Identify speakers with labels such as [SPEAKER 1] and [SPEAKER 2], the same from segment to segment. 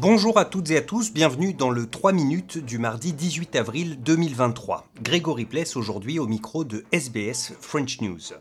[SPEAKER 1] Bonjour à toutes et à tous, bienvenue dans le 3 minutes du mardi 18 avril 2023. Grégory Pless aujourd'hui au micro de SBS French News.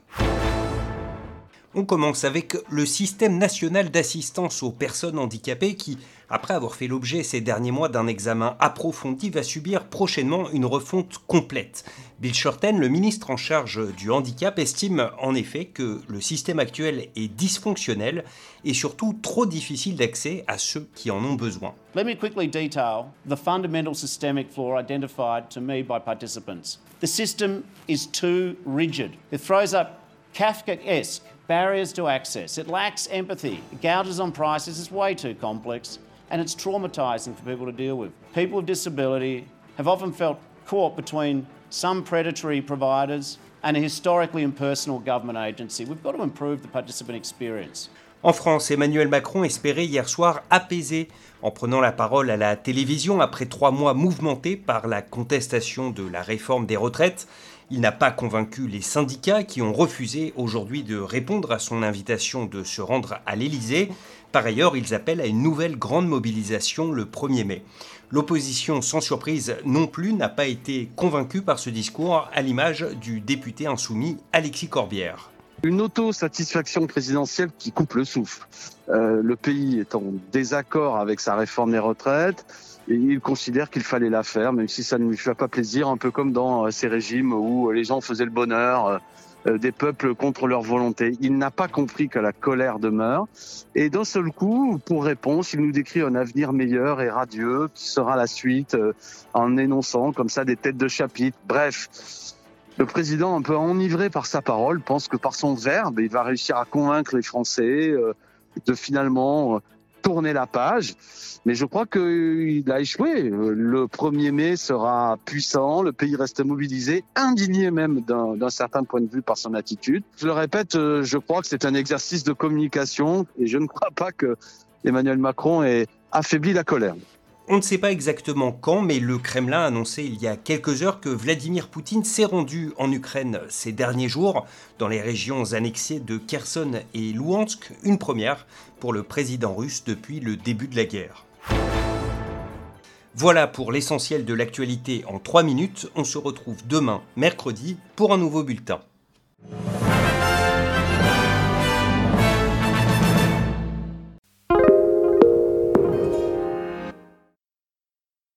[SPEAKER 1] On commence avec le système national d'assistance aux personnes handicapées qui, après avoir fait l'objet ces derniers mois d'un examen approfondi, va subir prochainement une refonte complète. Bill Shorten, le ministre en charge du handicap, estime en effet que le système actuel est dysfonctionnel et surtout trop difficile d'accès à ceux qui en ont besoin.
[SPEAKER 2] Let me quickly detail the fundamental systemic flaw identified to me by participants. The system is too rigid. It throws up Kafkaesque barriers to access. It lacks empathy. It gouges on prices. It's way too complex. And it's traumatizing for people to deal with. People with disability have often felt caught between some predatory providers and a historically impersonal government agency. We've got to improve the participant experience.
[SPEAKER 1] En France, Emmanuel Macron espérait hier soir apaiser en prenant la parole à la télévision après trois mois mouvementés par la contestation de la réforme des retraites. Il n'a pas convaincu les syndicats qui ont refusé aujourd'hui de répondre à son invitation de se rendre à l'Élysée. Par ailleurs, ils appellent à une nouvelle grande mobilisation le 1er mai. L'opposition, sans surprise non plus, n'a pas été convaincue par ce discours, à l'image du député insoumis Alexis Corbière.
[SPEAKER 3] Une autosatisfaction présidentielle qui coupe le souffle. Euh, le pays est en désaccord avec sa réforme des retraites et il considère qu'il fallait la faire, même si ça ne lui fait pas plaisir, un peu comme dans euh, ces régimes où les gens faisaient le bonheur euh, des peuples contre leur volonté. Il n'a pas compris que la colère demeure. Et d'un seul coup, pour réponse, il nous décrit un avenir meilleur et radieux qui sera la suite en énonçant comme ça des têtes de chapitre. Bref, le président, un peu enivré par sa parole, pense que par son verbe, il va réussir à convaincre les Français de finalement tourner la page. Mais je crois qu'il a échoué. Le 1er mai sera puissant, le pays reste mobilisé, indigné même d'un certain point de vue par son attitude. Je le répète, euh, je crois que c'est un exercice de communication et je ne crois pas que Emmanuel Macron ait affaibli la colère.
[SPEAKER 1] On ne sait pas exactement quand, mais le Kremlin a annoncé il y a quelques heures que Vladimir Poutine s'est rendu en Ukraine ces derniers jours, dans les régions annexées de Kherson et Louhansk, une première pour le président russe depuis le début de la guerre. Voilà pour l'essentiel de l'actualité en 3 minutes. On se retrouve demain, mercredi, pour un nouveau bulletin.